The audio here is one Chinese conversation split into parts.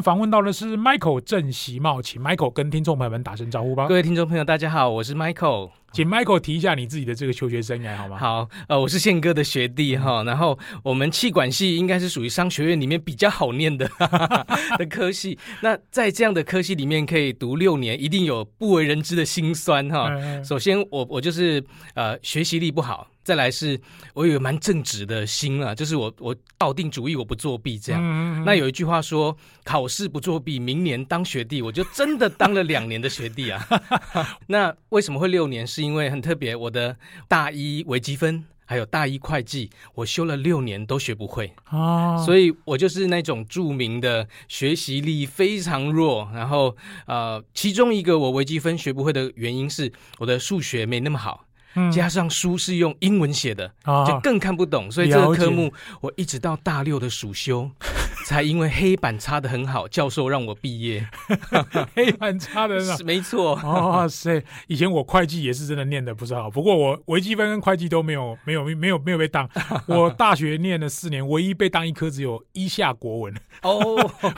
们访问到的是 Michael 郑习茂，请 Michael 跟听众朋友们打声招呼吧。各位听众朋友，大家好，我是 Michael。请 Michael 提一下你自己的这个求学生涯好吗？好，呃，我是宪哥的学弟哈，然后我们气管系应该是属于商学院里面比较好念的 的科系。那在这样的科系里面可以读六年，一定有不为人知的辛酸哈。首先我，我我就是呃学习力不好。再来是，我有蛮正直的心啊，就是我我抱定主意，我不作弊这样。那有一句话说，考试不作弊，明年当学弟，我就真的当了两年的学弟啊。那为什么会六年？是因为很特别，我的大一微积分还有大一会计，我修了六年都学不会哦，所以我就是那种著名的学习力非常弱。然后呃，其中一个我微积分学不会的原因是我的数学没那么好。加上书是用英文写的，嗯，就更看不懂，哦，所以这个科目我一直到大六的暑修。才因为黑板擦的很好，教授让我毕业。黑板擦的很好，没错。哇塞，以前我会计也是真的念的不是好，不过我微积分跟会计都没有没有没有没有被当。我大学念了四年，唯一被当一科只有一下国文。哦，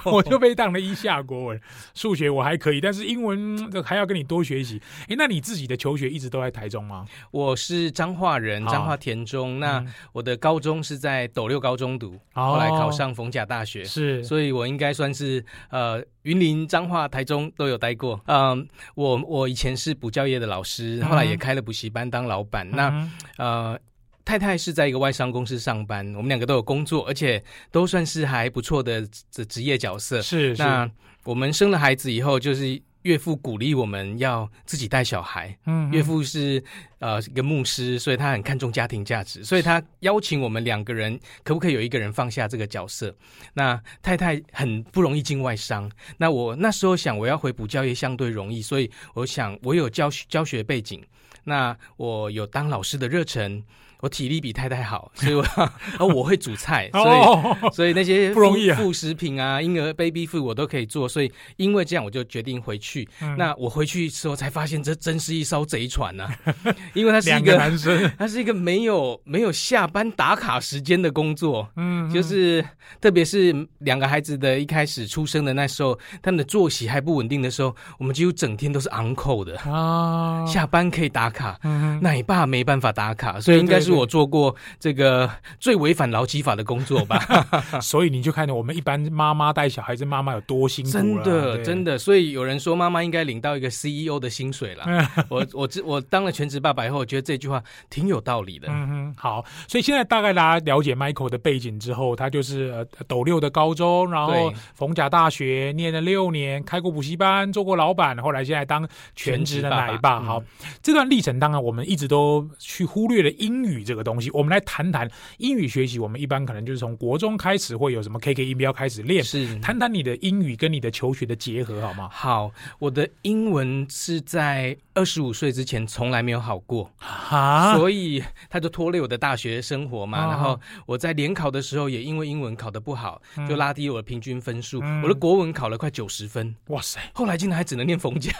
我就被当了一下国文。数学我还可以，但是英文还要跟你多学习。哎，那你自己的求学一直都在台中吗？我是彰化人，彰化田中。那我的高中是在斗六高中读，后来考上逢甲大学。是，所以我应该算是呃，云林、彰化、台中都有待过。嗯，我我以前是补教业的老师，后来也开了补习班当老板。嗯、那呃，太太是在一个外商公司上班，我们两个都有工作，而且都算是还不错的职职业角色。是，是，那我们生了孩子以后，就是。岳父鼓励我们要自己带小孩。嗯，岳父是呃一个牧师，所以他很看重家庭价值，所以他邀请我们两个人，可不可以有一个人放下这个角色？那太太很不容易进外商，那我那时候想我要回补教业相对容易，所以我想我有教学教学背景，那我有当老师的热忱。我体力比太太好，所以我哦 我会煮菜，所以所以那些不容易啊，副食品啊，婴儿 baby food 我都可以做，所以因为这样我就决定回去。嗯、那我回去之后才发现，这真是一艘贼船呐、啊！因为他是一个，个男生，他是一个没有没有下班打卡时间的工作，嗯，嗯，就是特别是两个孩子的一开始出生的那时候，他们的作息还不稳定的时候，我们几乎整天都是 on call 的啊，下班可以打卡，嗯，奶爸没办法打卡，所以应该是。我做过这个最违反劳基法的工作吧，所以你就看到我们一般妈妈带小孩子，妈妈有多辛苦。真的，真的。所以有人说妈妈应该领到一个 CEO 的薪水了。我我我当了全职爸爸以后，我觉得这句话挺有道理的。嗯哼，好。所以现在大概大家了解 Michael 的背景之后，他就是呃斗六的高中，然后逢甲大学念了六年，开过补习班，做过老板，后来现在当全职的奶爸。好，嗯、这段历程当然我们一直都去忽略了英语。这个东西，我们来谈谈英语学习。我们一般可能就是从国中开始，会有什么 KK 音标开始练。是，谈谈你的英语跟你的求学的结合，好吗？好，我的英文是在二十五岁之前从来没有好过啊，所以他就拖累我的大学生活嘛。啊、然后我在联考的时候，也因为英文考得不好，就拉低我的平均分数。嗯、我的国文考了快九十分，哇塞！后来竟然还只能念逢甲，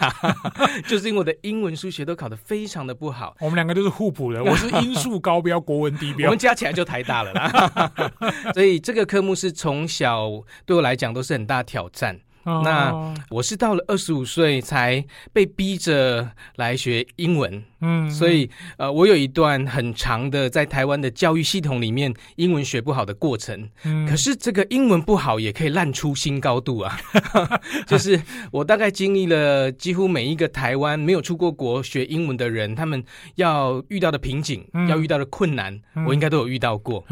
就是因为我的英文、数学都考得非常的不好。我们两个都是互补的，我是英数高。高标国文低标，我们加起来就台大了啦。所以这个科目是从小对我来讲都是很大挑战。那我是到了二十五岁才被逼着来学英文。嗯，所以呃，我有一段很长的在台湾的教育系统里面英文学不好的过程。嗯，可是这个英文不好也可以烂出新高度啊！就是我大概经历了几乎每一个台湾没有出过国学英文的人，他们要遇到的瓶颈，嗯、要遇到的困难，嗯、我应该都有遇到过。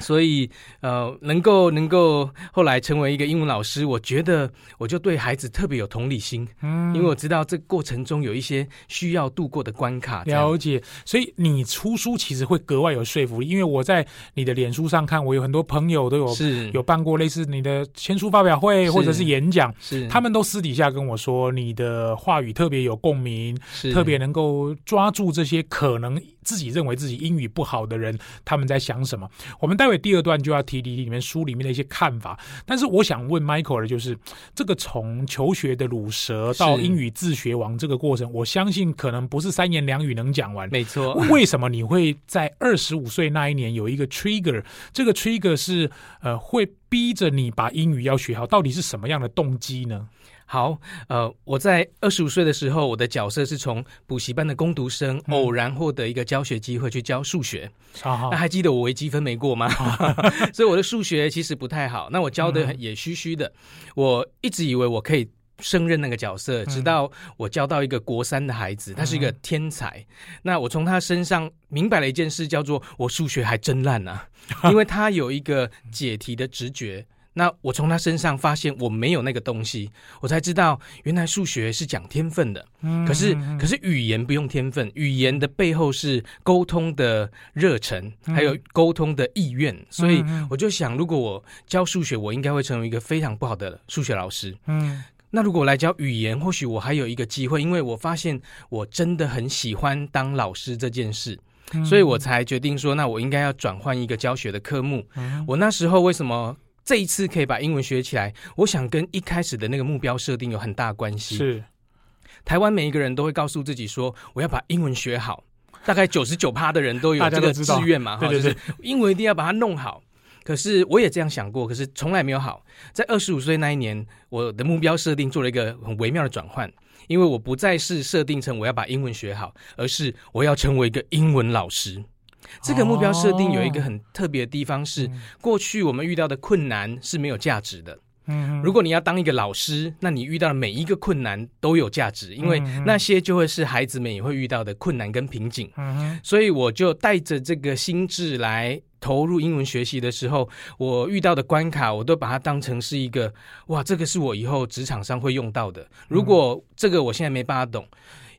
所以呃，能够能够后来成为一个英文老师，我觉得我就对孩子特别有同理心。嗯，因为我知道这过程中有一些需要度过的关卡。了解，所以你出书其实会格外有说服力，因为我在你的脸书上看，我有很多朋友都有是有办过类似你的签书发表会或者是演讲，是他们都私底下跟我说，你的话语特别有共鸣，是特别能够抓住这些可能自己认为自己英语不好的人他们在想什么。我们待会第二段就要提提里面书里面的一些看法，但是我想问 Michael 的就是这个从求学的鲁蛇到英语自学王这个过程，我相信可能不是三言。两语能讲完，没错。为什么你会在二十五岁那一年有一个 trigger？这个 trigger 是呃会。逼着你把英语要学好？到底是什么样的动机呢？好，呃，我在二十五岁的时候，我的角色是从补习班的工读生，嗯、偶然获得一个教学机会去教数学。那还记得我微积分没过吗？所以我的数学其实不太好。那我教的也虚虚的，嗯、我一直以为我可以胜任那个角色，直到我教到一个国三的孩子，他是一个天才。嗯、那我从他身上明白了一件事，叫做我数学还真烂啊，因为他有一个解题的直觉。那我从他身上发现我没有那个东西，我才知道原来数学是讲天分的。可是可是语言不用天分，语言的背后是沟通的热忱，还有沟通的意愿。所以我就想，如果我教数学，我应该会成为一个非常不好的数学老师。嗯，那如果我来教语言，或许我还有一个机会，因为我发现我真的很喜欢当老师这件事，所以我才决定说，那我应该要转换一个教学的科目。我那时候为什么？这一次可以把英文学起来，我想跟一开始的那个目标设定有很大关系。是，台湾每一个人都会告诉自己说，我要把英文学好。大概九十九趴的人都有这个志愿嘛，哈，就是英文一定要把它弄好。可是我也这样想过，可是从来没有好。在二十五岁那一年，我的目标设定做了一个很微妙的转换，因为我不再是设定成我要把英文学好，而是我要成为一个英文老师。这个目标设定有一个很特别的地方是，过去我们遇到的困难是没有价值的。嗯如果你要当一个老师，那你遇到的每一个困难都有价值，因为那些就会是孩子们也会遇到的困难跟瓶颈。嗯所以我就带着这个心智来投入英文学习的时候，我遇到的关卡，我都把它当成是一个哇，这个是我以后职场上会用到的。如果这个我现在没办法懂，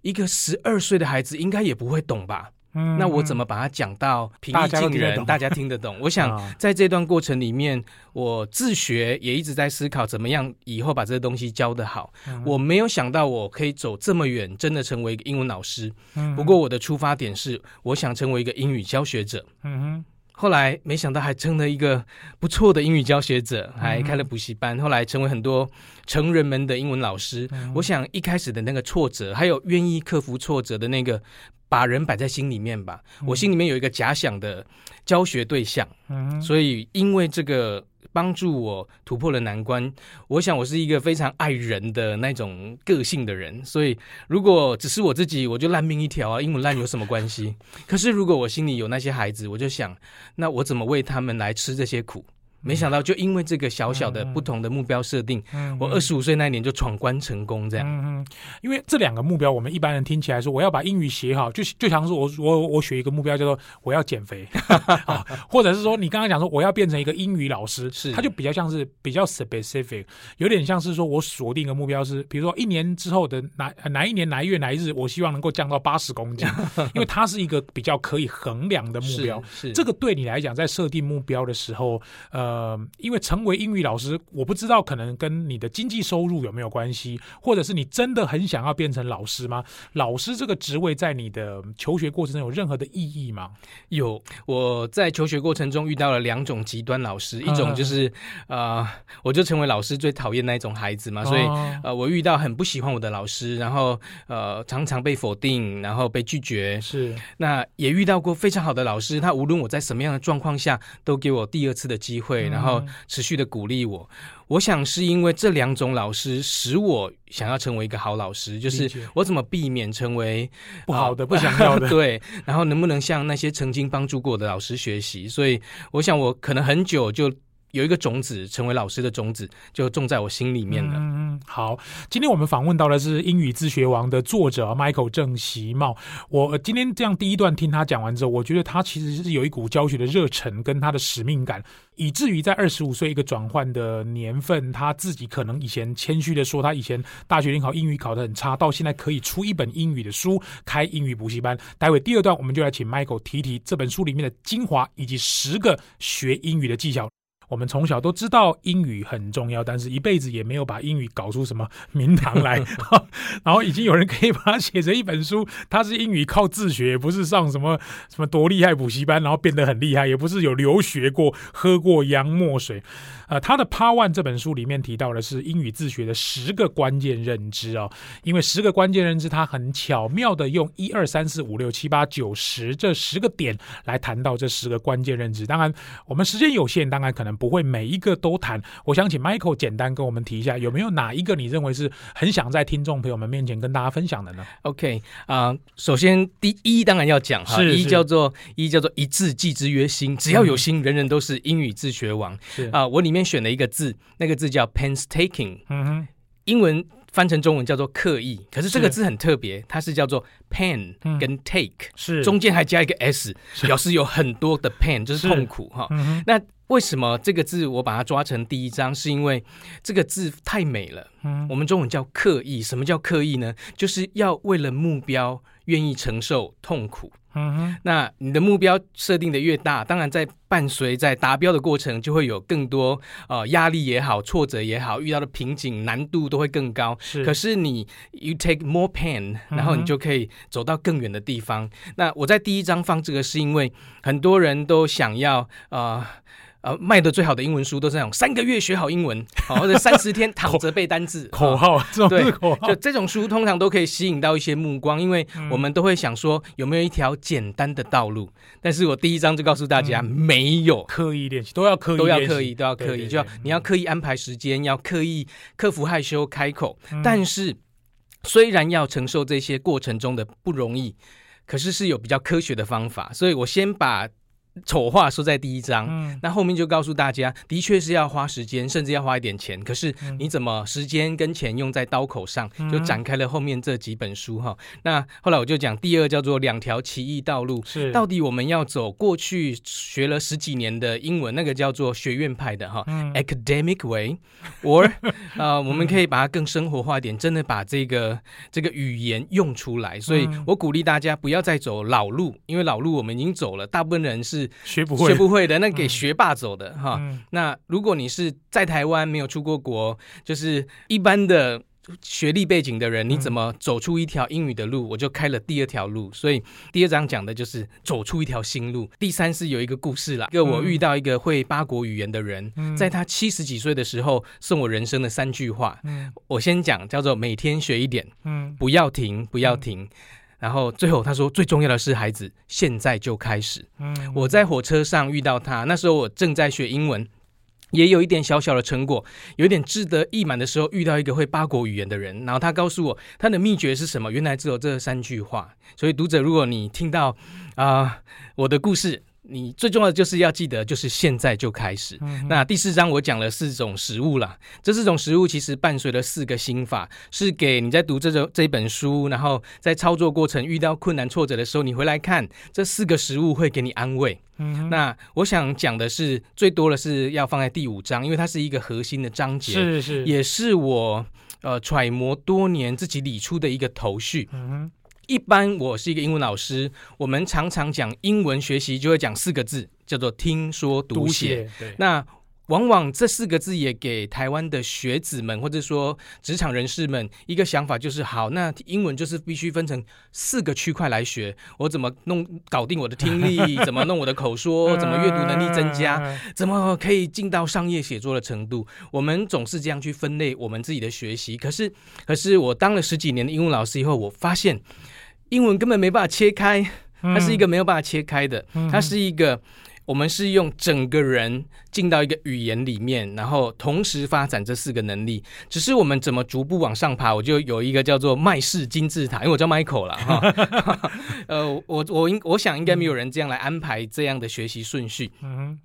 一个十二岁的孩子应该也不会懂吧？嗯，那我怎么把它讲到平易近人，大家听得懂？我想 在这段过程里面，我自学也一直在思考怎么样以后把这个东西教得好。我没有想到我可以走这么远，真的成为一个英文老师。不过我的出发点是，我想成为一个英语教学者。嗯哼。后来没想到还成了一个不错的英语教学者，还开了补习班。后来成为很多成人们的英文老师。我想一开始的那个挫折，还有愿意克服挫折的那个。把人摆在心里面吧，我心里面有一个假想的教学对象，嗯，所以因为这个帮助我突破了难关。我想我是一个非常爱人的那种个性的人，所以如果只是我自己，我就烂命一条啊，英文烂有什么关系？可是如果我心里有那些孩子，我就想，那我怎么为他们来吃这些苦？没想到，就因为这个小小的不同的目标设定，嗯、我二十五岁那年就闯关成功。这样，嗯，因为这两个目标，我们一般人听起来说，我要把英语写好，就就像是我我我选一个目标叫做我要减肥 啊，或者是说你刚刚讲说我要变成一个英语老师，是他就比较像是比较 specific，有点像是说我锁定一个目标是，比如说一年之后的哪哪一年哪一月哪一日，我希望能够降到八十公斤，因为它是一个比较可以衡量的目标。是，是这个对你来讲，在设定目标的时候，呃。呃，因为成为英语老师，我不知道可能跟你的经济收入有没有关系，或者是你真的很想要变成老师吗？老师这个职位在你的求学过程中有任何的意义吗？有，我在求学过程中遇到了两种极端老师，一种就是呃，我就成为老师最讨厌那一种孩子嘛，所以呃，我遇到很不喜欢我的老师，然后呃，常常被否定，然后被拒绝。是，那也遇到过非常好的老师，他无论我在什么样的状况下，都给我第二次的机会。然后持续的鼓励我，我想是因为这两种老师使我想要成为一个好老师，就是我怎么避免成为不好的、不想要的，对，然后能不能向那些曾经帮助过我的老师学习？所以我想我可能很久就。有一个种子，成为老师的种子，就种在我心里面了。嗯，好，今天我们访问到的是《英语自学王》的作者 Michael 郑习茂。我今天这样第一段听他讲完之后，我觉得他其实是有一股教学的热忱跟他的使命感，以至于在二十五岁一个转换的年份，他自己可能以前谦虚的说，他以前大学联考英语考得很差，到现在可以出一本英语的书，开英语补习班。待会第二段，我们就来请 Michael 提提这本书里面的精华，以及十个学英语的技巧。我们从小都知道英语很重要，但是一辈子也没有把英语搞出什么名堂来。然后已经有人可以把它写成一本书，他是英语靠自学，不是上什么什么多厉害补习班，然后变得很厉害，也不是有留学过、喝过洋墨水。呃，他的 Part One 这本书里面提到的是英语自学的十个关键认知哦，因为十个关键认知，他很巧妙的用一二三四五六七八九十这十个点来谈到这十个关键认知。当然，我们时间有限，当然可能。能不会每一个都谈。我想请 Michael 简单跟我们提一下，有没有哪一个你认为是很想在听众朋友们面前跟大家分享的呢？OK 啊、呃，首先第一当然要讲哈，一叫做一叫做一字记之曰心，只要有心，嗯、人人都是英语自学王。是啊、呃，我里面选了一个字，那个字叫 painstaking，嗯哼，英文。翻成中文叫做刻意，可是这个字很特别，它是叫做 pain 跟 take，是中间还加一个 s，表示有很多的 pain，就是痛苦哈。那为什么这个字我把它抓成第一章？是因为这个字太美了。嗯，我们中文叫刻意，什么叫刻意呢？就是要为了目标愿意承受痛苦。嗯哼，那你的目标设定的越大，当然在伴随在达标的过程，就会有更多呃压力也好，挫折也好，遇到的瓶颈难度都会更高。是，可是你 you take more pain，然后你就可以走到更远的地方。嗯、那我在第一章放这个，是因为很多人都想要呃。呃，卖的最好的英文书都是那种三个月学好英文，好或者三十天躺着背单字口号，这种是口号。对，就这种书通常都可以吸引到一些目光，因为我们都会想说有没有一条简单的道路。但是我第一章就告诉大家，没有，刻意练习都要刻意，都要刻意，都要刻意，就要你要刻意安排时间，要刻意克服害羞开口。但是虽然要承受这些过程中的不容易，可是是有比较科学的方法，所以我先把。丑话说在第一章，嗯，那后面就告诉大家，的确是要花时间，甚至要花一点钱。可是你怎么时间跟钱用在刀口上，就展开了后面这几本书哈。那后来我就讲第二叫做两条奇异道路，是到底我们要走过去学了十几年的英文，那个叫做学院派的哈，嗯，academic way，or 呃，我们可以把它更生活化一点，真的把这个这个语言用出来。所以我鼓励大家不要再走老路，因为老路我们已经走了，大部分人是。学不会，学不会的，那给学霸走的哈。那如果你是在台湾没有出过国，就是一般的学历背景的人，你怎么走出一条英语的路？我就开了第二条路。所以第二章讲的就是走出一条新路。第三是有一个故事啦，一个我遇到一个会八国语言的人，在他七十几岁的时候送我人生的三句话。我先讲叫做每天学一点，不要停，不要停。然后最后他说，最重要的是孩子现在就开始。嗯，我在火车上遇到他，那时候我正在学英文，也有一点小小的成果，有点志得意满的时候，遇到一个会八国语言的人，然后他告诉我他的秘诀是什么，原来只有这三句话。所以读者，如果你听到啊、呃、我的故事。你最重要的就是要记得，就是现在就开始。嗯、那第四章我讲了四种食物啦，这四种食物其实伴随了四个心法，是给你在读这种这本书，然后在操作过程遇到困难挫折的时候，你回来看这四个食物会给你安慰。嗯、那我想讲的是最多的是要放在第五章，因为它是一个核心的章节，是是，也是我呃揣摩多年自己理出的一个头绪。嗯一般我是一个英文老师，我们常常讲英文学习就会讲四个字，叫做听说读写。那往往这四个字也给台湾的学子们或者说职场人士们一个想法，就是好，那英文就是必须分成四个区块来学。我怎么弄搞定我的听力？怎么弄我的口说？怎么阅读能力增加？怎么可以进到商业写作的程度？我们总是这样去分类我们自己的学习。可是，可是我当了十几年的英文老师以后，我发现。英文根本没办法切开，它是一个没有办法切开的，嗯、它是一个我们是用整个人进到一个语言里面，然后同时发展这四个能力。只是我们怎么逐步往上爬，我就有一个叫做麦氏金字塔，因为我叫 Michael 啦。哈。呃，我我应我想应该没有人这样来安排这样的学习顺序。嗯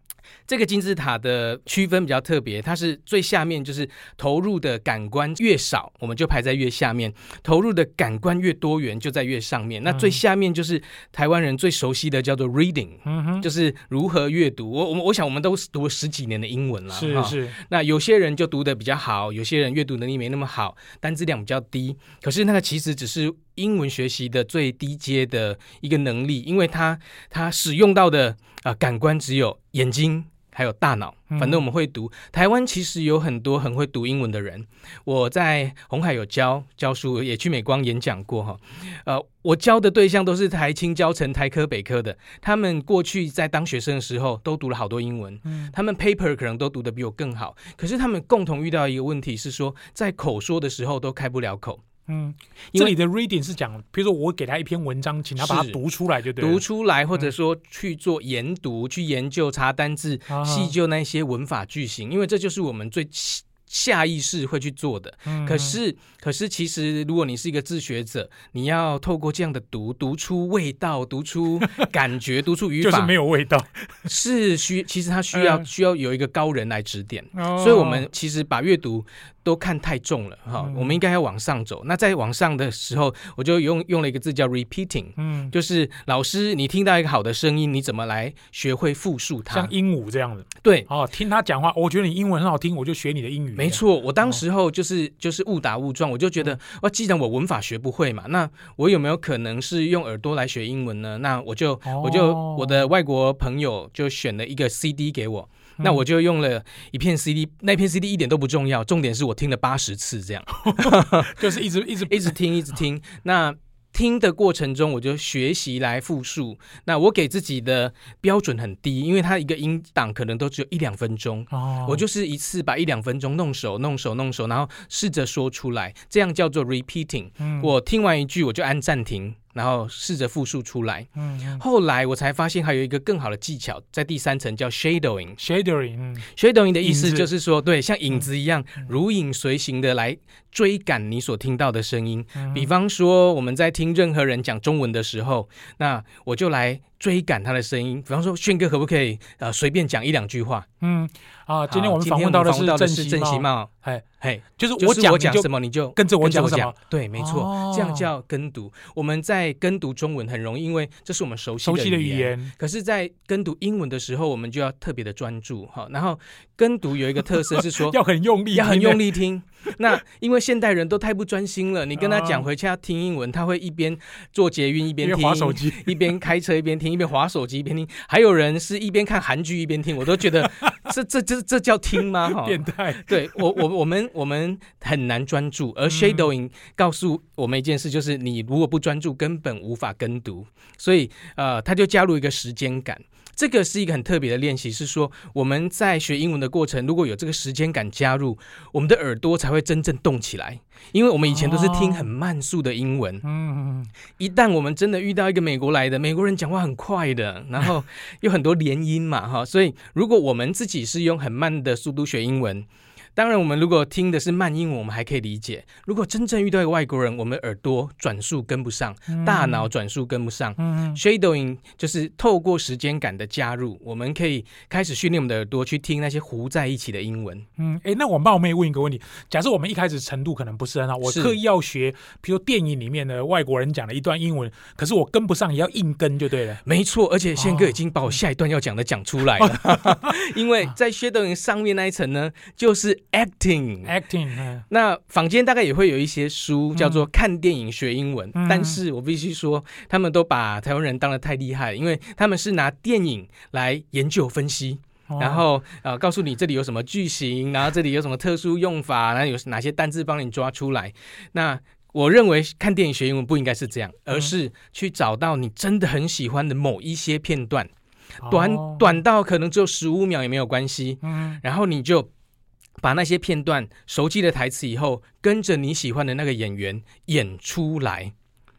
这个金字塔的区分比较特别，它是最下面就是投入的感官越少，我们就排在越下面；投入的感官越多元，就在越上面。那最下面就是台湾人最熟悉的叫做 reading，嗯，就是如何阅读。我我我想我们都读了十几年的英文了，是是。那有些人就读的比较好，有些人阅读能力没那么好，单字量比较低。可是那个其实只是英文学习的最低阶的一个能力，因为它它使用到的啊、呃、感官只有眼睛。还有大脑，反正我们会读。台湾其实有很多很会读英文的人。我在红海有教教书，也去美光演讲过哈。呃，我教的对象都是台清教成台科北科的，他们过去在当学生的时候都读了好多英文，他们 paper 可能都读的比我更好。可是他们共同遇到一个问题是说，在口说的时候都开不了口。嗯，这里的 reading 是讲，比如说我给他一篇文章，请他把它读出来就对，读出来，或者说去做研读，嗯、去研究查单字，细究那些文法句型，因为这就是我们最。下意识会去做的，嗯、可是，可是，其实，如果你是一个自学者，你要透过这样的读，读出味道，读出 感觉，读出语法，就是没有味道，是需，其实他需要、嗯、需要有一个高人来指点，哦、所以我们其实把阅读。都看太重了哈，嗯、我们应该要往上走。那在往上的时候，我就用用了一个字叫 repeating，嗯，就是老师，你听到一个好的声音，你怎么来学会复述它？像鹦鹉这样子，对，哦，听他讲话，我觉得你英文很好听，我就学你的英语。没错，我当时候就是、哦、就是误打误撞，我就觉得，哇，既然我文法学不会嘛，那我有没有可能是用耳朵来学英文呢？那我就、哦、我就我的外国朋友就选了一个 CD 给我。那我就用了一片 CD，那片 CD 一点都不重要，重点是我听了八十次这样，就是一直一直 一直听一直听。那听的过程中，我就学习来复述。那我给自己的标准很低，因为它一个音档可能都只有一两分钟，哦，我就是一次把一两分钟弄熟弄熟弄熟，然后试着说出来，这样叫做 repeating。嗯，我听完一句我就按暂停。然后试着复述出来。嗯，嗯，后来我才发现还有一个更好的技巧，在第三层叫 shadowing。shadowing，嗯，shadowing 的意思就是说，对，像影子一样，嗯、如影随形的来追赶你所听到的声音。嗯、比方说，我们在听任何人讲中文的时候，那我就来。追赶他的声音，比方说，炫哥可不可以呃随便讲一两句话？嗯啊，今天我们访问到的是郑希茂，哎哎，就是我讲我讲什么你就跟着我讲什么，对，没错，这样叫跟读。我们在跟读中文很容易，因为这是我们熟悉的语言。可是，在跟读英文的时候，我们就要特别的专注哈。然后跟读有一个特色是说 要很用力，要很用力听。那因为现代人都太不专心了，你跟他讲回去要听英文，他会一边做捷运一边听，手机一边开车一边听。一边划手机一边听，还有人是一边看韩剧一边听，我都觉得 这这这这叫听吗？哈，变态。对我我我们我们很难专注，而 shadowing 告诉我们一件事，就是你如果不专注，根本无法跟读。所以呃，他就加入一个时间感。这个是一个很特别的练习，是说我们在学英文的过程，如果有这个时间感加入，我们的耳朵才会真正动起来。因为我们以前都是听很慢速的英文，嗯，一旦我们真的遇到一个美国来的美国人，讲话很快的，然后有很多连音嘛，哈，所以如果我们自己是用很慢的速度学英文。当然，我们如果听的是慢英文，我们还可以理解。如果真正遇到一个外国人，我们耳朵转速跟不上，嗯、大脑转速跟不上。嗯、shadowing 就是透过时间感的加入，我们可以开始训练我们的耳朵去听那些糊在一起的英文。嗯，哎，那我冒昧问一个问题：假设我们一开始程度可能不是很好，我刻意要学，比如电影里面的外国人讲的一段英文，可是我跟不上，也要硬跟就对了。没错，而且宪哥已经把我下一段要讲的讲出来了，哦、因为在 shadowing 上面那一层呢，就是。acting，acting，那坊间大概也会有一些书叫做看电影学英文，嗯、但是我必须说，他们都把台湾人当得太厉害，因为他们是拿电影来研究分析，哦、然后呃告诉你这里有什么句型，然后这里有什么特殊用法，然后有哪些单字帮你抓出来。那我认为看电影学英文不应该是这样，而是去找到你真的很喜欢的某一些片段，短短到可能只有十五秒也没有关系，嗯、然后你就。把那些片段熟记的台词以后，跟着你喜欢的那个演员演出来，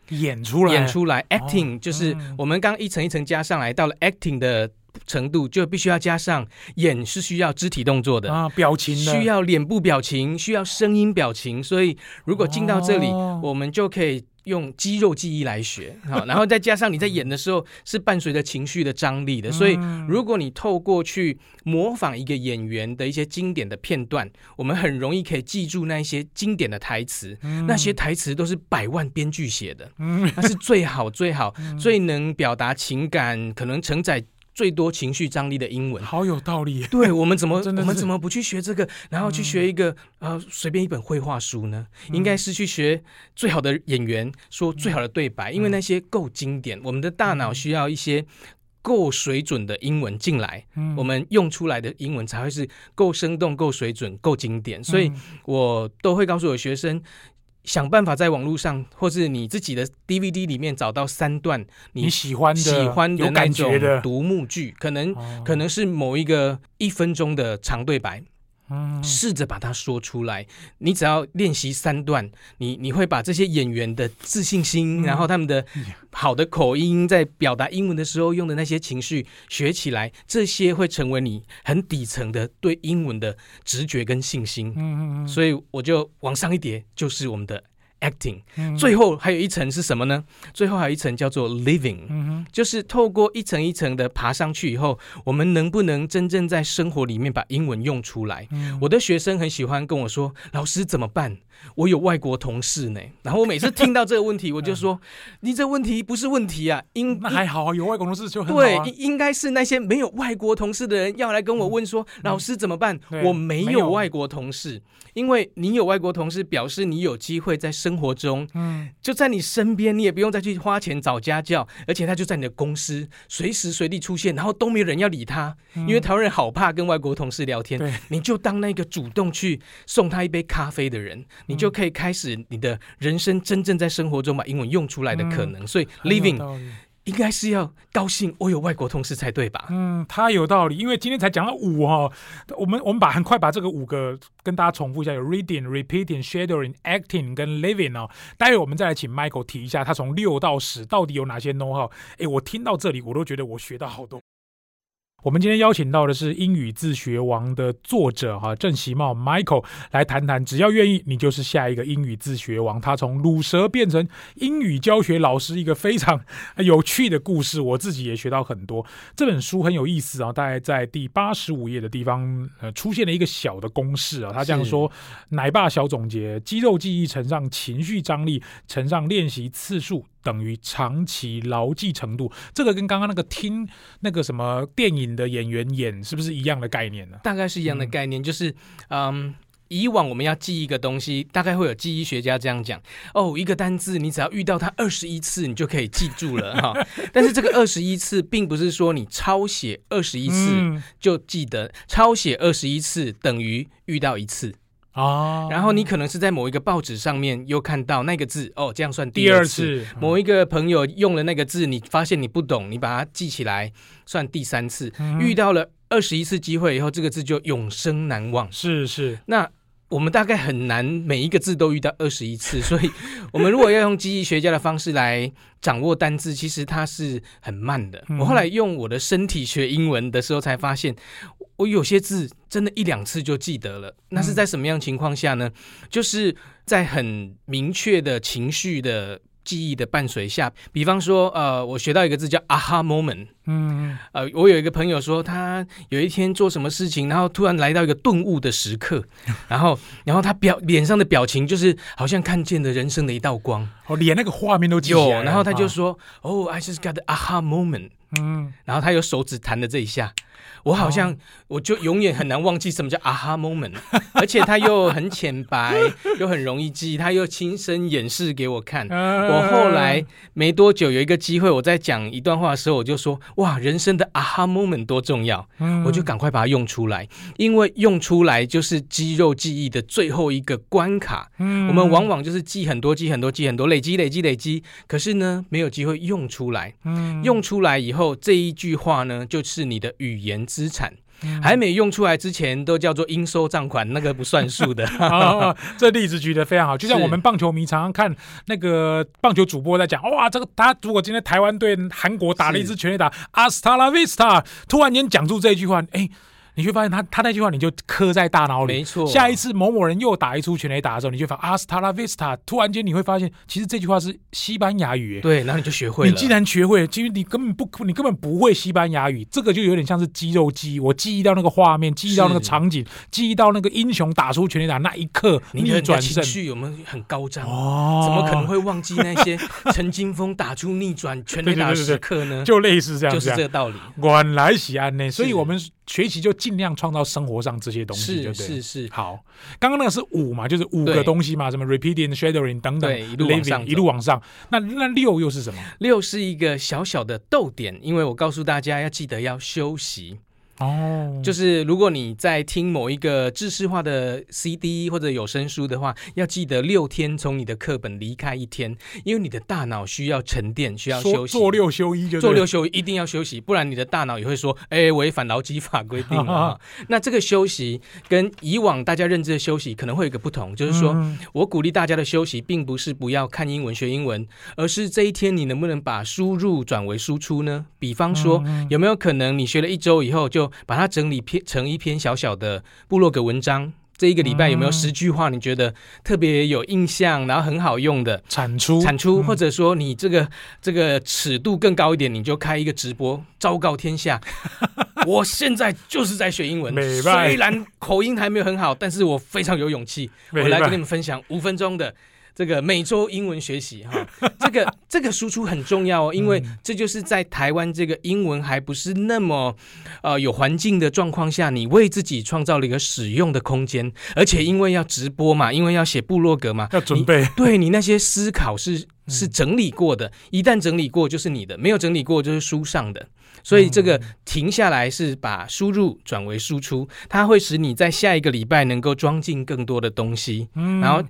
演出来，演出来。Acting、哦、就是我们刚一层一层加上来，到了 acting 的程度，就必须要加上演是需要肢体动作的啊，表情需要脸部表情，需要声音表情。所以如果进到这里，哦、我们就可以。用肌肉记忆来学，好，然后再加上你在演的时候是伴随着情绪的张力的，所以如果你透过去模仿一个演员的一些经典的片段，我们很容易可以记住那一些经典的台词，那些台词都是百万编剧写的，那是最好最好 最能表达情感，可能承载。最多情绪张力的英文，好有道理。对，我们怎么 我们怎么不去学这个，然后去学一个呃随便一本绘画书呢？应该是去学最好的演员说最好的对白，因为那些够经典。我们的大脑需要一些够水准的英文进来，我们用出来的英文才会是够生动、够水准、够经典。所以我都会告诉我学生。想办法在网络上，或是你自己的 DVD 里面找到三段你喜欢的、喜欢的那种独幕剧，可能可能是某一个一分钟的长对白，嗯，试着把它说出来。你只要练习三段，你你会把这些演员的自信心，嗯、然后他们的好的口音，在表达英文的时候用的那些情绪学起来，这些会成为你很底层的对英文的直觉跟信心。嗯嗯嗯。所以我就往上一叠，就是我们的。acting，最后还有一层是什么呢？最后还有一层叫做 living，就是透过一层一层的爬上去以后，我们能不能真正在生活里面把英文用出来？我的学生很喜欢跟我说：“老师怎么办？”我有外国同事呢，然后我每次听到这个问题，我就说：“ 你这问题不是问题啊，应那还好，有外国同事就很好啊。对，应该是那些没有外国同事的人要来跟我问说，老师怎么办？我没有外国同事，因为你有外国同事，表示你有机会在生活中，嗯，就在你身边，你也不用再去花钱找家教，而且他就在你的公司随时随地出现，然后都没有人要理他，因为台湾人好怕跟外国同事聊天，你就当那个主动去送他一杯咖啡的人。你就可以开始你的人生真正在生活中把英文用出来的可能，所以 living 应该是要高兴，我有外国同事才对吧？嗯，他有道理，因为今天才讲了五哈，我们我们把很快把这个五个跟大家重复一下，有 reading、repeating、shadowing、acting 跟 living 哦。待会我们再来请 Michael 提一下，他从六到十到底有哪些 know how？哎，我听到这里我都觉得我学到好多。我们今天邀请到的是《英语自学王》的作者哈郑习茂 Michael 来谈谈，只要愿意，你就是下一个英语自学王。他从卤蛇变成英语教学老师，一个非常有趣的故事，我自己也学到很多。这本书很有意思啊，大概在第八十五页的地方，呃，出现了一个小的公式啊，他这样说：奶爸小总结，肌肉记忆乘上情绪张力乘上练习次数。等于长期牢记程度，这个跟刚刚那个听那个什么电影的演员演是不是一样的概念呢？大概是一样的概念，嗯、就是嗯，以往我们要记一个东西，大概会有记忆学家这样讲哦，一个单字你只要遇到它二十一次，你就可以记住了 哈。但是这个二十一次，并不是说你抄写二十一次就记得，嗯、抄写二十一次等于遇到一次。哦，然后你可能是在某一个报纸上面又看到那个字，哦，这样算第二次。二次，某一个朋友用了那个字，你发现你不懂，你把它记起来，算第三次。嗯、遇到了二十一次机会以后，这个字就永生难忘。是是，那我们大概很难每一个字都遇到二十一次，所以我们如果要用记忆学家的方式来掌握单字，其实它是很慢的。嗯、我后来用我的身体学英文的时候才发现。我有些字真的一两次就记得了，那是在什么样情况下呢？嗯、就是在很明确的情绪的记忆的伴随下，比方说，呃，我学到一个字叫 aha moment，嗯，呃，我有一个朋友说，他有一天做什么事情，然后突然来到一个顿悟的时刻，然后，然后他表脸上的表情就是好像看见了人生的一道光，哦，连那个画面都记有，然后他就说，哦、oh,，I just got the aha moment，嗯，然后他有手指弹的这一下。我好像我就永远很难忘记什么叫 aha moment，而且他又很浅白，又很容易记，他又亲身演示给我看。我后来没多久有一个机会，我在讲一段话的时候，我就说：哇，人生的 aha moment 多重要！我就赶快把它用出来，因为用出来就是肌肉记忆的最后一个关卡。我们往往就是记很多、记很多、记很多，累积、累积、累积，可是呢，没有机会用出来。用出来以后，这一句话呢，就是你的语言。资产还没用出来之前，都叫做应收账款，那个不算数的。哦，这例子举得非常好，就像我们棒球迷常常看那个棒球主播在讲，哇，这个他如果今天台湾对韩国打了一支全垒打阿斯塔拉维斯塔 vista，突然间讲出这一句话，哎。你会发现他他那句话你就刻在大脑里，没错。下一次某某人又打一出全垒打的时候，你就发现 Hasta la vista，突然间你会发现，其实这句话是西班牙语。对，然后你就学会了。你既然学会了，其实你根本不，你根本不会西班牙语。这个就有点像是肌肉记忆，我记忆到那个画面，记忆到那个场景，记忆到那个英雄打出全垒打那一刻，你的转情绪有没有很高涨？哦，怎么可能会忘记那些陈金峰打出逆转全垒打的时刻呢？就类似这样，就是这个道理。原来是安内，所以我们。学习就尽量创造生活上这些东西就对，是是是。好，刚刚那个是五嘛，就是五个东西嘛，什么 repeating、shadowing 等等，一路往上，一路往上。那那六又是什么？六是一个小小的逗点，因为我告诉大家要记得要休息。哦，就是如果你在听某一个知识化的 CD 或者有声书的话，要记得六天从你的课本离开一天，因为你的大脑需要沉淀，需要休息。做六休一就做六休一，一定要休息，不然你的大脑也会说，哎，违反劳基法规定了。那这个休息跟以往大家认知的休息可能会有一个不同，就是说、嗯、我鼓励大家的休息，并不是不要看英文学英文，而是这一天你能不能把输入转为输出呢？比方说，有没有可能你学了一周以后就把它整理篇成一篇小小的部落格文章。这一个礼拜有没有十句话你觉得特别有印象，然后很好用的产出？产出，或者说你这个这个尺度更高一点，你就开一个直播，昭告天下，我现在就是在学英文，虽然口音还没有很好，但是我非常有勇气，我来跟你们分享五分钟的。这个每周英文学习哈，这个这个输出很重要哦，因为这就是在台湾这个英文还不是那么呃有环境的状况下，你为自己创造了一个使用的空间，而且因为要直播嘛，因为要写部落格嘛，要准备，对你那些思考是是整理过的，一旦整理过就是你的，没有整理过就是书上的。所以这个停下来是把输入转为输出，它会使你在下一个礼拜能够装进更多的东西，嗯，然后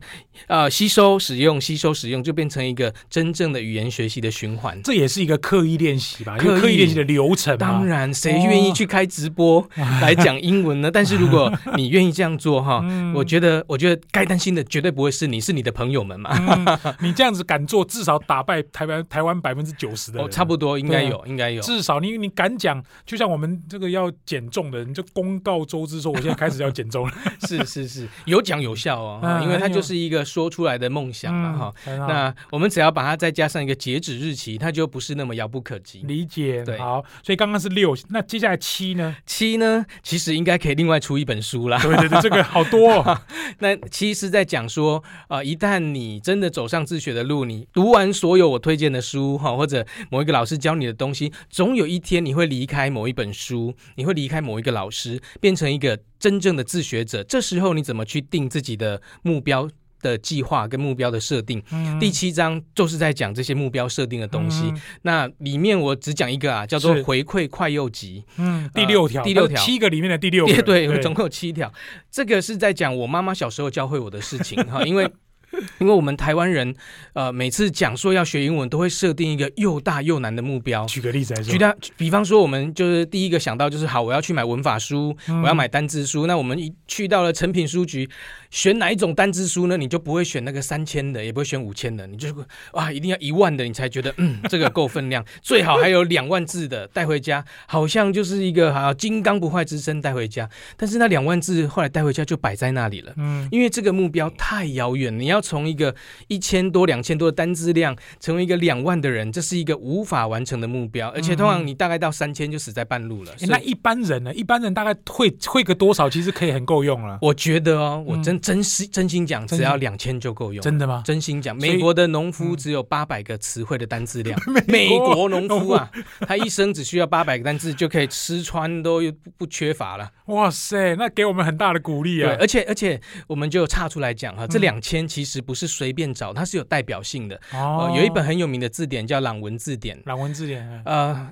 呃吸收使用吸收使用就变成一个真正的语言学习的循环。这也是一个刻意练习吧，刻意练习的流程。当然，谁愿意去开直播来讲英文呢？哦、但是如果你愿意这样做哈，嗯、我觉得我觉得该担心的绝对不会是你，是你的朋友们嘛。嗯、你这样子敢做，至少打败台湾台湾百分之九十的人。哦，差不多应该有，应该有，至少你。你敢讲，就像我们这个要减重的人，就公告周知说，我现在开始要减重了。是是是，有讲有效哦，嗯、因为它就是一个说出来的梦想嘛哈。嗯、那我们只要把它再加上一个截止日期，它就不是那么遥不可及。理解，对。好，所以刚刚是六，那接下来七呢？七呢，其实应该可以另外出一本书啦。对对对，这个好多、哦。那七是在讲说啊、呃，一旦你真的走上自学的路，你读完所有我推荐的书哈，或者某一个老师教你的东西，总有一天。天你会离开某一本书，你会离开某一个老师，变成一个真正的自学者。这时候你怎么去定自己的目标的计划跟目标的设定？嗯、第七章就是在讲这些目标设定的东西。嗯、那里面我只讲一个啊，叫做回馈快又急。嗯，第六条，第六条，七个里面的第六个，对，对总共有七条。这个是在讲我妈妈小时候教会我的事情哈，因为。因为我们台湾人，呃，每次讲说要学英文，都会设定一个又大又难的目标。举个例子来说，举他，比方说，我们就是第一个想到就是，好，我要去买文法书，嗯、我要买单字书。那我们一去到了成品书局，选哪一种单字书呢？你就不会选那个三千的，也不会选五千的，你就哇，一定要一万的，你才觉得嗯，这个够分量。最好还有两万字的带回家，好像就是一个好金刚不坏之身带回家。但是那两万字后来带回家就摆在那里了，嗯，因为这个目标太遥远，你要。从一个一千多、两千多的单字量，成为一个两万的人，这是一个无法完成的目标。而且通常你大概到三千就死在半路了。那一般人呢？一般人大概会会个多少？其实可以很够用了。我觉得哦，我真真心真心讲，只要两千就够用。真的吗？真心讲，美国的农夫只有八百个词汇的单字量。美国农夫啊，他一生只需要八百个单字就可以吃穿都不缺乏了。哇塞，那给我们很大的鼓励啊！而且而且，我们就岔出来讲哈，这两千其实。不是随便找，它是有代表性的。哦、呃，有一本很有名的字典叫朗文字典。朗文字典，呃，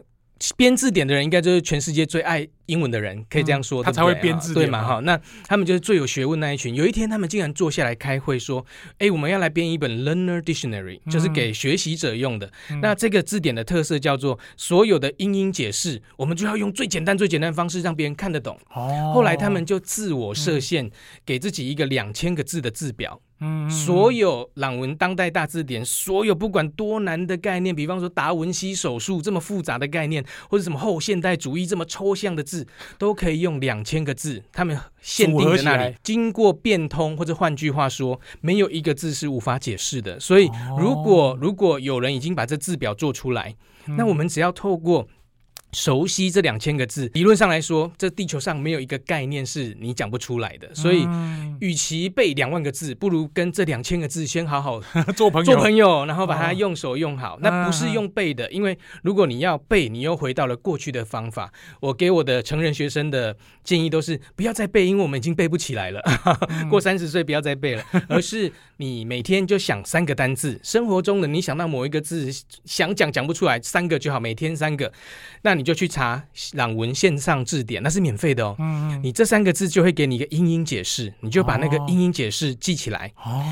编字典的人应该就是全世界最爱英文的人，可以这样说，嗯、他才会编字典，对嘛？哈，那他们就是最有学问那一群。有一天，他们竟然坐下来开会，说：“哎，我们要来编一本 Learner Dictionary，就是给学习者用的。嗯、那这个字典的特色叫做所有的英英解释，我们就要用最简单、最简单的方式让别人看得懂。哦，后来他们就自我设限，嗯、给自己一个两千个字的字表。嗯，所有朗文当代大字典，所有不管多难的概念，比方说达文西手术这么复杂的概念，或者什么后现代主义这么抽象的字。都可以用两千个字，他们限定在那里，经过变通，或者换句话说，没有一个字是无法解释的。所以，如果如果有人已经把这字表做出来，那我们只要透过。熟悉这两千个字，理论上来说，这地球上没有一个概念是你讲不出来的。所以，与其背两万个字，不如跟这两千个字先好好 做朋友，做朋友，然后把它用手用好。那不是用背的，因为如果你要背，你又回到了过去的方法。我给我的成人学生的建议都是不要再背，因为我们已经背不起来了。过三十岁不要再背了，而是你每天就想三个单字，生活中的你想到某一个字，想讲讲不出来，三个就好，每天三个。那你就去查朗文线上字典，那是免费的哦。你这三个字就会给你一个英英解释，你就把那个英英解释记起来。哦。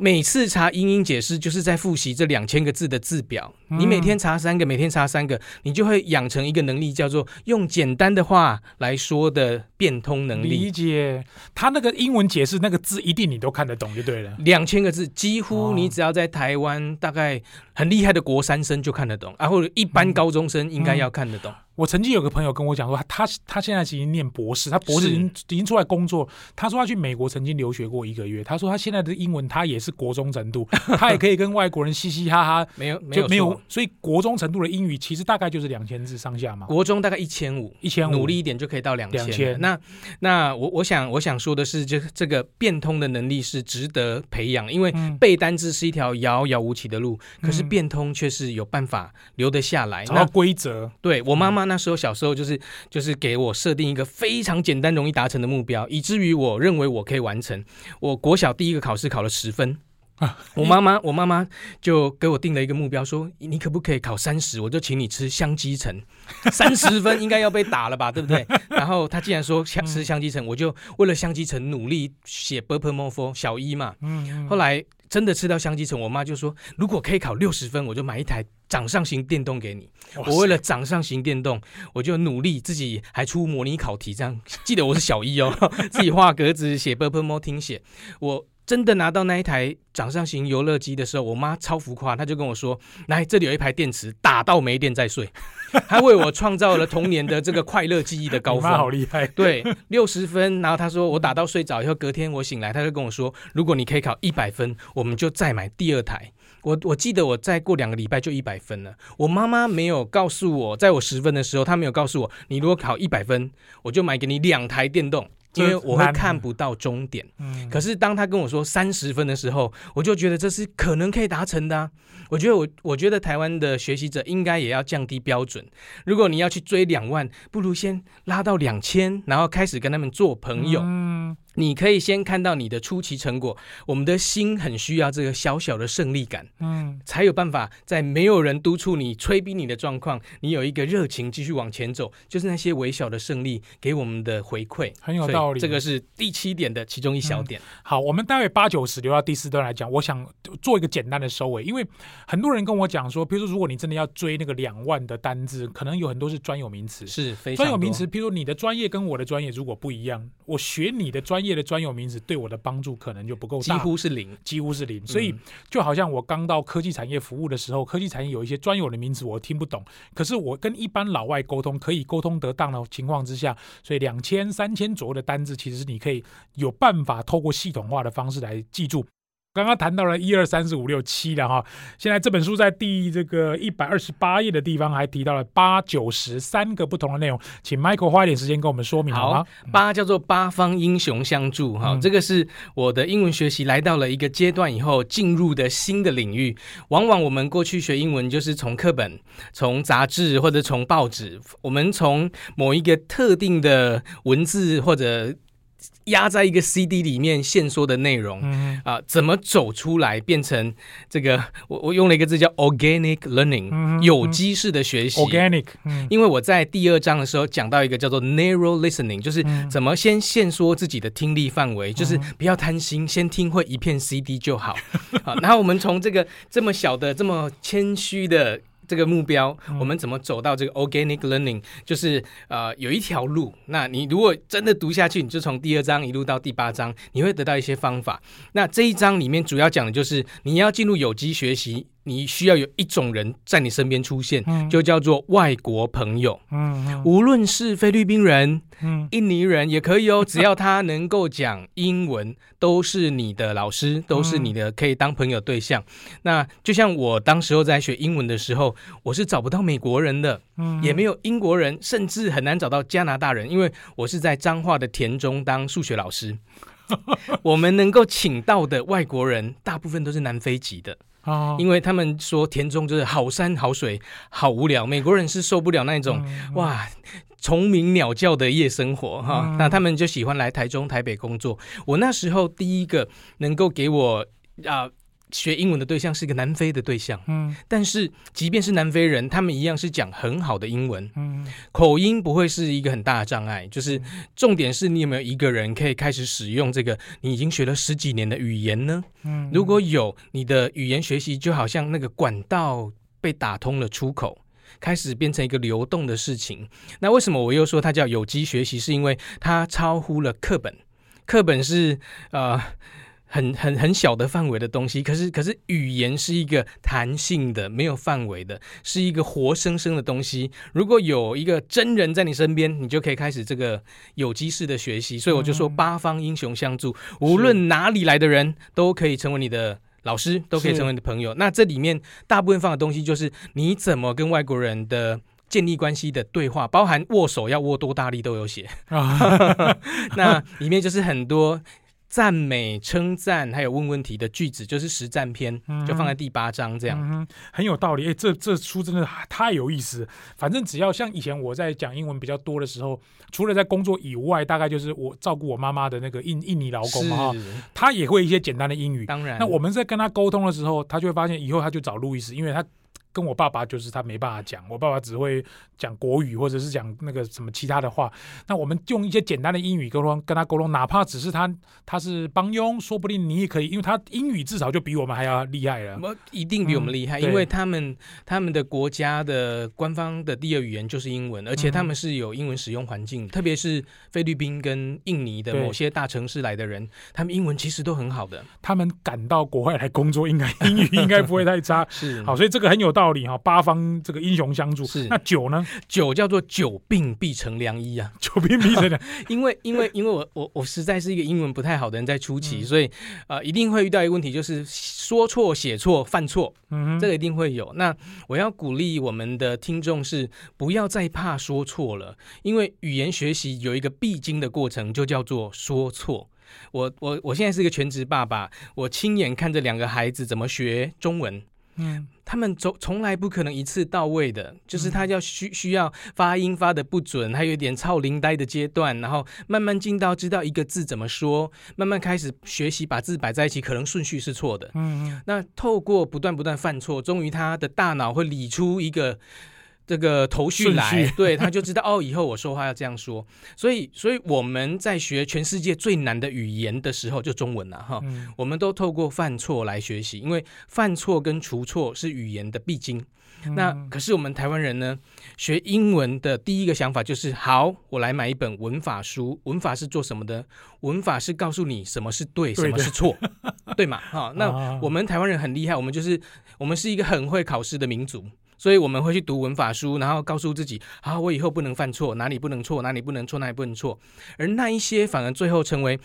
每次查英英解释，就是在复习这两千个字的字表。你每天查三个，每天查三个，你就会养成一个能力，叫做用简单的话来说的变通能力。理解他那个英文解释，那个字一定你都看得懂就对了。两千个字，几乎你只要在台湾，大概很厉害的国三生就看得懂，啊，或者一般高中生应该要看得懂。嗯嗯我曾经有个朋友跟我讲说，他他现在已经念博士，他博士已经已经出来工作。他说他去美国曾经留学过一个月。他说他现在的英文他也是国中程度，他也可以跟外国人嘻嘻哈哈。没有没有没有，所以国中程度的英语其实大概就是两千字上下嘛。国中大概一千五，一千五，努力一点就可以到两千。那那我我想我想说的是，这这个变通的能力是值得培养，因为背单字是一条遥遥无期的路，嗯、可是变通却是有办法留得下来。找到规则。对我妈妈那时候小时候就是就是给我设定一个非常简单、容易达成的目标，以至于我认为我可以完成。我国小第一个考试考了十分。啊！我妈妈，我妈妈就给我定了一个目标，说你可不可以考三十，我就请你吃香鸡城，三十分应该要被打了吧，对不对？然后他既然说香吃香鸡城，我就为了香鸡城努力写 b u r p l e m o r p h o 小一嘛。嗯。后来真的吃到香鸡城，我妈就说：“如果可以考六十分，我就买一台掌上型电动给你。”我为了掌上型电动，我就努力自己还出模拟考题，这样记得我是小一哦，自己画格子写 bubble more 听写我。真的拿到那一台掌上型游乐机的时候，我妈超浮夸，她就跟我说：“来，这里有一排电池，打到没电再睡。”她为我创造了童年的这个快乐记忆的高峰。好厉害！对，六十分，然后她说我打到睡着以后，隔天我醒来，她就跟我说：“如果你可以考一百分，我们就再买第二台。”我我记得我再过两个礼拜就一百分了。我妈妈没有告诉我，在我十分的时候，她没有告诉我，你如果考一百分，我就买给你两台电动，因为我会看不到终点。嗯。可是当他跟我说三十分的时候，我就觉得这是可能可以达成的啊。我觉得我我觉得台湾的学习者应该也要降低标准。如果你要去追两万，不如先拉到两千，然后开始跟他们做朋友。嗯。你可以先看到你的初期成果，我们的心很需要这个小小的胜利感，嗯，才有办法在没有人督促你、催逼你的状况，你有一个热情继续往前走，就是那些微小的胜利给我们的回馈，很有道理。这个是第七点的其中一小点。嗯、好，我们待会八九十留到第四段来讲。我想做一个简单的收尾，因为很多人跟我讲说，比如说如果你真的要追那个两万的单子，可能有很多是专有名词，是非专有名词。譬如说你的专业跟我的专业如果不一样，我学你的专业的专有名词。对我的帮助可能就不够大，几乎是零，几乎是零。所以就好像我刚到科技产业服务的时候，科技产业有一些专有的名词我听不懂，可是我跟一般老外沟通可以沟通得当的情况之下，所以两千、三千左右的单字，其实是你可以有办法透过系统化的方式来记住。刚刚谈到了一二三四五六七了哈，现在这本书在第这个一百二十八页的地方还提到了八九十三个不同的内容，请 Michael 花一点时间跟我们说明好吗？八叫做八方英雄相助哈，嗯、这个是我的英文学习来到了一个阶段以后进入的新的领域。往往我们过去学英文就是从课本、从杂志或者从报纸，我们从某一个特定的文字或者。压在一个 CD 里面线索的内容啊、嗯呃，怎么走出来变成这个？我我用了一个字叫 organic learning，、嗯、有机式的学习。organic，、嗯、因为我在第二章的时候讲到一个叫做 narrow listening，就是怎么先限缩自己的听力范围，嗯、就是不要贪心，先听会一片 CD 就好。好，然后我们从这个这么小的、这么谦虚的。这个目标，我们怎么走到这个 organic learning？就是呃，有一条路。那你如果真的读下去，你就从第二章一路到第八章，你会得到一些方法。那这一章里面主要讲的就是你要进入有机学习。你需要有一种人在你身边出现，嗯、就叫做外国朋友。嗯，嗯无论是菲律宾人、嗯、印尼人也可以哦，只要他能够讲英文，都是你的老师，都是你的可以当朋友对象。嗯、那就像我当时候在学英文的时候，我是找不到美国人的，嗯、也没有英国人，甚至很难找到加拿大人，因为我是在彰化的田中当数学老师。我们能够请到的外国人，大部分都是南非籍的。哦，因为他们说田中就是好山好水，好无聊。美国人是受不了那种、嗯、哇虫鸣鸟叫的夜生活哈，嗯、那他们就喜欢来台中、台北工作。我那时候第一个能够给我啊学英文的对象是一个南非的对象，嗯，但是即便是南非人，他们一样是讲很好的英文，嗯，口音不会是一个很大的障碍，就是重点是你有没有一个人可以开始使用这个你已经学了十几年的语言呢？嗯，如果有，你的语言学习就好像那个管道被打通了出口，开始变成一个流动的事情。那为什么我又说它叫有机学习？是因为它超乎了课本，课本是呃。很很很小的范围的东西，可是可是语言是一个弹性的，没有范围的，是一个活生生的东西。如果有一个真人在你身边，你就可以开始这个有机式的学习。所以我就说，八方英雄相助，无论哪里来的人都可以成为你的老师，都可以成为你的朋友。那这里面大部分放的东西，就是你怎么跟外国人的建立关系的对话，包含握手要握多大力都有写。那里面就是很多。赞美、称赞，还有问问题的句子，就是实战篇，嗯、就放在第八章这样，嗯、很有道理。哎，这这书真的太有意思。反正只要像以前我在讲英文比较多的时候，除了在工作以外，大概就是我照顾我妈妈的那个印印尼劳工嘛，他也会一些简单的英语。当然，那我们在跟他沟通的时候，他就会发现以后他就找路易斯，因为他。跟我爸爸就是他没办法讲，我爸爸只会讲国语或者是讲那个什么其他的话。那我们用一些简单的英语沟通，跟他沟通，哪怕只是他他是帮佣，说不定你也可以，因为他英语至少就比我们还要厉害了。我一定比我们厉害，嗯、因为他们他们的国家的官方的第二语言就是英文，而且他们是有英文使用环境，嗯、特别是菲律宾跟印尼的某些大城市来的人，他们英文其实都很好的。他们赶到国外来工作，应该英语应该不会太差。是好，所以这个很有道。道理哈，八方这个英雄相助。是那酒呢？酒叫做久病必成良医啊，久病必成良。因为因为因为我我我实在是一个英文不太好的人，在初期，嗯、所以呃一定会遇到一个问题，就是说错、写错、犯错，嗯，这个一定会有。那我要鼓励我们的听众是不要再怕说错了，因为语言学习有一个必经的过程，就叫做说错。我我我现在是一个全职爸爸，我亲眼看着两个孩子怎么学中文。嗯，他们从从来不可能一次到位的，就是他要需需要发音发的不准，还有一点超灵呆的阶段，然后慢慢进到知道一个字怎么说，慢慢开始学习把字摆在一起，可能顺序是错的。嗯，那透过不断不断犯错，终于他的大脑会理出一个。这个头绪来，序对，他就知道哦，以后我说话要这样说。所以，所以我们在学全世界最难的语言的时候，就中文了哈。嗯、我们都透过犯错来学习，因为犯错跟除错是语言的必经。嗯、那可是我们台湾人呢，学英文的第一个想法就是：好，我来买一本文法书。文法是做什么的？文法是告诉你什么是对，什么是错，对，对嘛？哈，那我们台湾人很厉害，我们就是我们是一个很会考试的民族。所以我们会去读文法书，然后告诉自己：啊，我以后不能犯错，哪里不能错，哪里不能错，哪里不能错。而那一些反而最后成为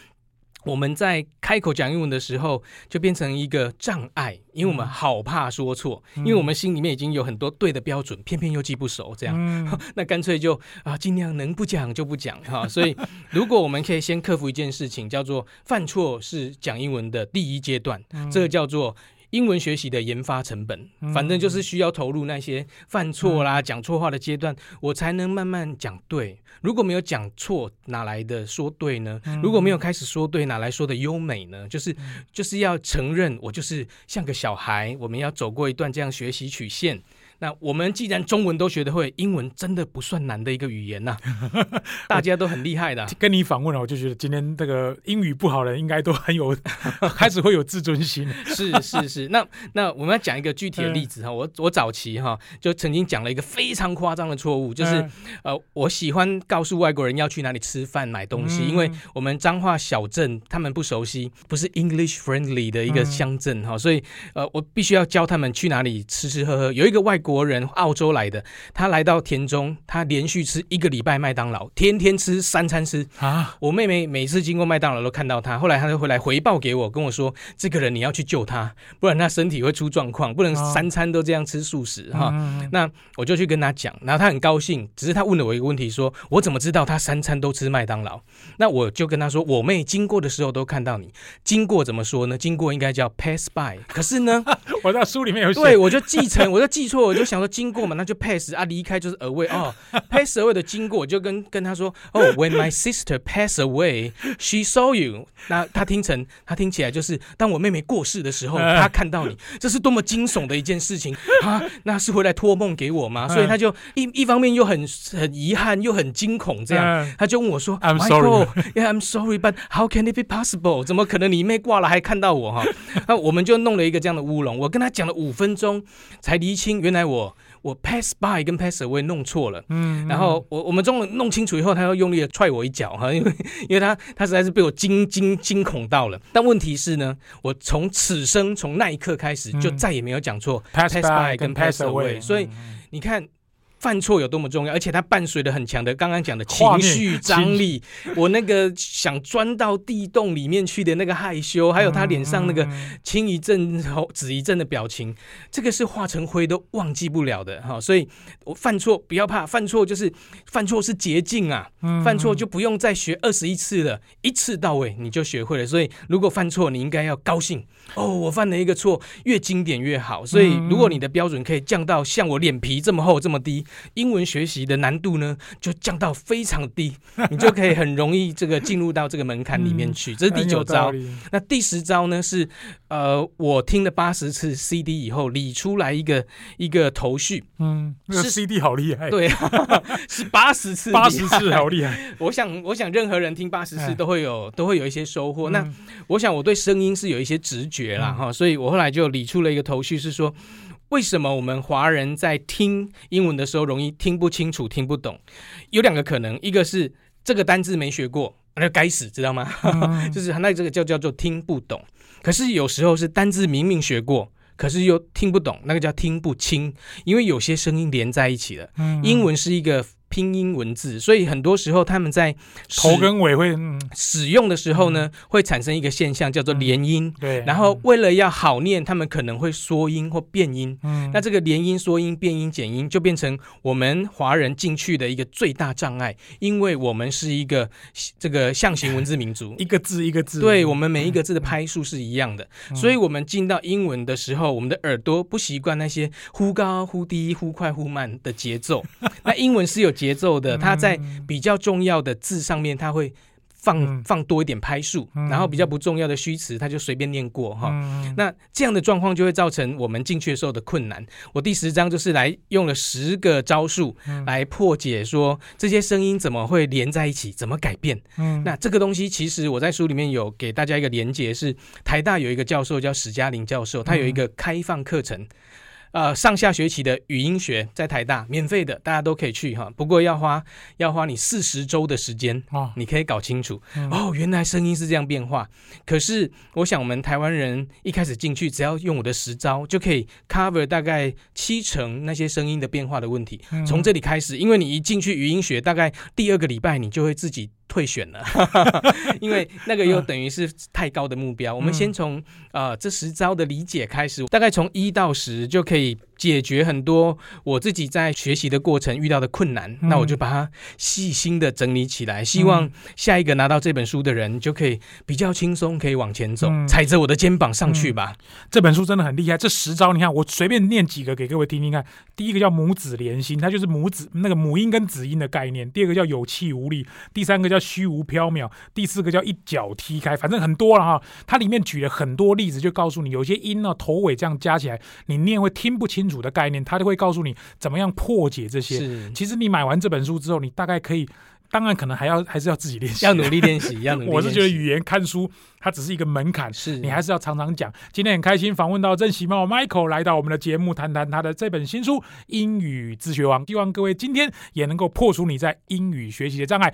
我们在开口讲英文的时候，就变成一个障碍，因为我们好怕说错，嗯、因为我们心里面已经有很多对的标准，偏偏又记不熟，这样，嗯、那干脆就啊，尽量能不讲就不讲哈。所以，如果我们可以先克服一件事情，叫做犯错是讲英文的第一阶段，嗯、这个叫做。英文学习的研发成本，反正就是需要投入那些犯错啦、讲错话的阶段，我才能慢慢讲对。如果没有讲错，哪来的说对呢？如果没有开始说对，哪来说的优美呢？就是就是要承认，我就是像个小孩，我们要走过一段这样学习曲线。那我们既然中文都学得会，英文真的不算难的一个语言呐、啊，大家都很厉害的、啊。跟你访问了，我就觉得今天这个英语不好的人应该都很有，开始会有自尊心。是是是，那那我们要讲一个具体的例子哈，我我早期哈就曾经讲了一个非常夸张的错误，就是、嗯、呃我喜欢告诉外国人要去哪里吃饭买东西，嗯、因为我们彰化小镇他们不熟悉，不是 English friendly 的一个乡镇哈，嗯、所以呃我必须要教他们去哪里吃吃喝喝。有一个外国人澳洲来的，他来到田中，他连续吃一个礼拜麦当劳，天天吃三餐吃啊！我妹妹每次经过麦当劳都看到他，后来他就回来回报给我，跟我说：“这个人你要去救他，不然他身体会出状况，不能三餐都这样吃素食哈。”那我就去跟他讲，然后他很高兴，只是他问了我一个问题，说：“我怎么知道他三餐都吃麦当劳？”那我就跟他说：“我妹经过的时候都看到你，经过怎么说呢？经过应该叫 pass by，可是呢，我在书里面有写，对，我就记成，我就记错，我就想说经过嘛，那就 pass 啊，离开就是 away 哦，pass away 的经过，我就跟跟他说，哦，when my sister pass away，she saw you。那他听成，他听起来就是当我妹妹过世的时候，她看到你，这是多么惊悚的一件事情啊！那是回来托梦给我吗？所以他就一一方面又很很遗憾，又很惊恐，这样他就问我说：“I'm sorry, yeah, I'm sorry, but how can it be possible？怎么可能你妹挂了还看到我哈？”那我们就弄了一个这样的乌龙，我跟他讲了五分钟才厘清，原来我。我 pass by 跟 pass away 弄错了，嗯，然后我我们终于弄清楚以后，他又用力的踹我一脚 哈，因为因为他他实在是被我惊惊惊恐到了。但问题是呢，我从此生从那一刻开始就再也没有讲错 pass by 跟 pass away，所以你看。犯错有多么重要，而且它伴随着很强的刚刚讲的情绪张力。我那个想钻到地洞里面去的那个害羞，还有他脸上那个青一阵紫一阵的表情，这个是化成灰都忘记不了的哈。所以我犯错不要怕，犯错就是犯错是捷径啊，犯错就不用再学二十一次了，一次到位你就学会了。所以如果犯错，你应该要高兴哦，我犯了一个错，越经典越好。所以如果你的标准可以降到像我脸皮这么厚这么低。英文学习的难度呢，就降到非常低，你就可以很容易这个进入到这个门槛里面去。这是第九招。那第十招呢？是呃，我听了八十次 CD 以后理出来一个一个头绪。嗯，那个 CD 好厉害。对，是八十次，八十次好厉害。我想，我想任何人听八十次都会有都会有一些收获。那我想我对声音是有一些直觉啦哈，所以我后来就理出了一个头绪，是说。为什么我们华人在听英文的时候容易听不清楚、听不懂？有两个可能，一个是这个单字没学过，那该死，知道吗？嗯、就是那这个叫叫做听不懂。可是有时候是单字明明学过，可是又听不懂，那个叫听不清，因为有些声音连在一起了。嗯、英文是一个。拼音文字，所以很多时候他们在头跟尾会使用的时候呢，嗯、会产生一个现象叫做连音。对，然后为了要好念，他们可能会缩音或变音。嗯，那这个连音、缩音、变音、减音，就变成我们华人进去的一个最大障碍，因为我们是一个这个象形文字民族，一个字一个字，对，我们每一个字的拍数是一样的，嗯、所以我们进到英文的时候，我们的耳朵不习惯那些忽高忽低、忽快忽慢的节奏。那英文是有节节奏的，它在比较重要的字上面，它会放放多一点拍数，然后比较不重要的虚词，他就随便念过哈。那这样的状况就会造成我们进去的时候的困难。我第十章就是来用了十个招数来破解，说这些声音怎么会连在一起，怎么改变。那这个东西其实我在书里面有给大家一个连结，是台大有一个教授叫史嘉玲教授，他有一个开放课程。呃，上下学期的语音学在台大免费的，大家都可以去哈。不过要花要花你四十周的时间哦，你可以搞清楚、嗯、哦，原来声音是这样变化。可是我想，我们台湾人一开始进去，只要用我的实招，就可以 cover 大概七成那些声音的变化的问题。从这里开始，因为你一进去语音学，大概第二个礼拜，你就会自己。退选了，因为那个又等于是太高的目标。我们先从呃这十招的理解开始，大概从一到十就可以解决很多我自己在学习的过程遇到的困难。那我就把它细心的整理起来，希望下一个拿到这本书的人就可以比较轻松，可以往前走，踩着我的肩膀上去吧。这本书真的很厉害，这十招你看，我随便念几个给各位听听看。第一个叫母子连心，它就是母子那个母音跟子音的概念。第二个叫有气无力，第三个叫。虚无缥缈，第四个叫一脚踢开，反正很多了哈。它里面举了很多例子，就告诉你有些音呢头尾这样加起来，你念会听不清楚的概念，他就会告诉你怎么样破解这些。是其实你买完这本书之后，你大概可以。当然，可能还要还是要自己练习，要努力练习。要努力。我是觉得语言看书，它只是一个门槛，是你还是要常常讲。今天很开心访问到郑喜茂 Michael 来到我们的节目，谈谈他的这本新书《英语自学王》，希望各位今天也能够破除你在英语学习的障碍。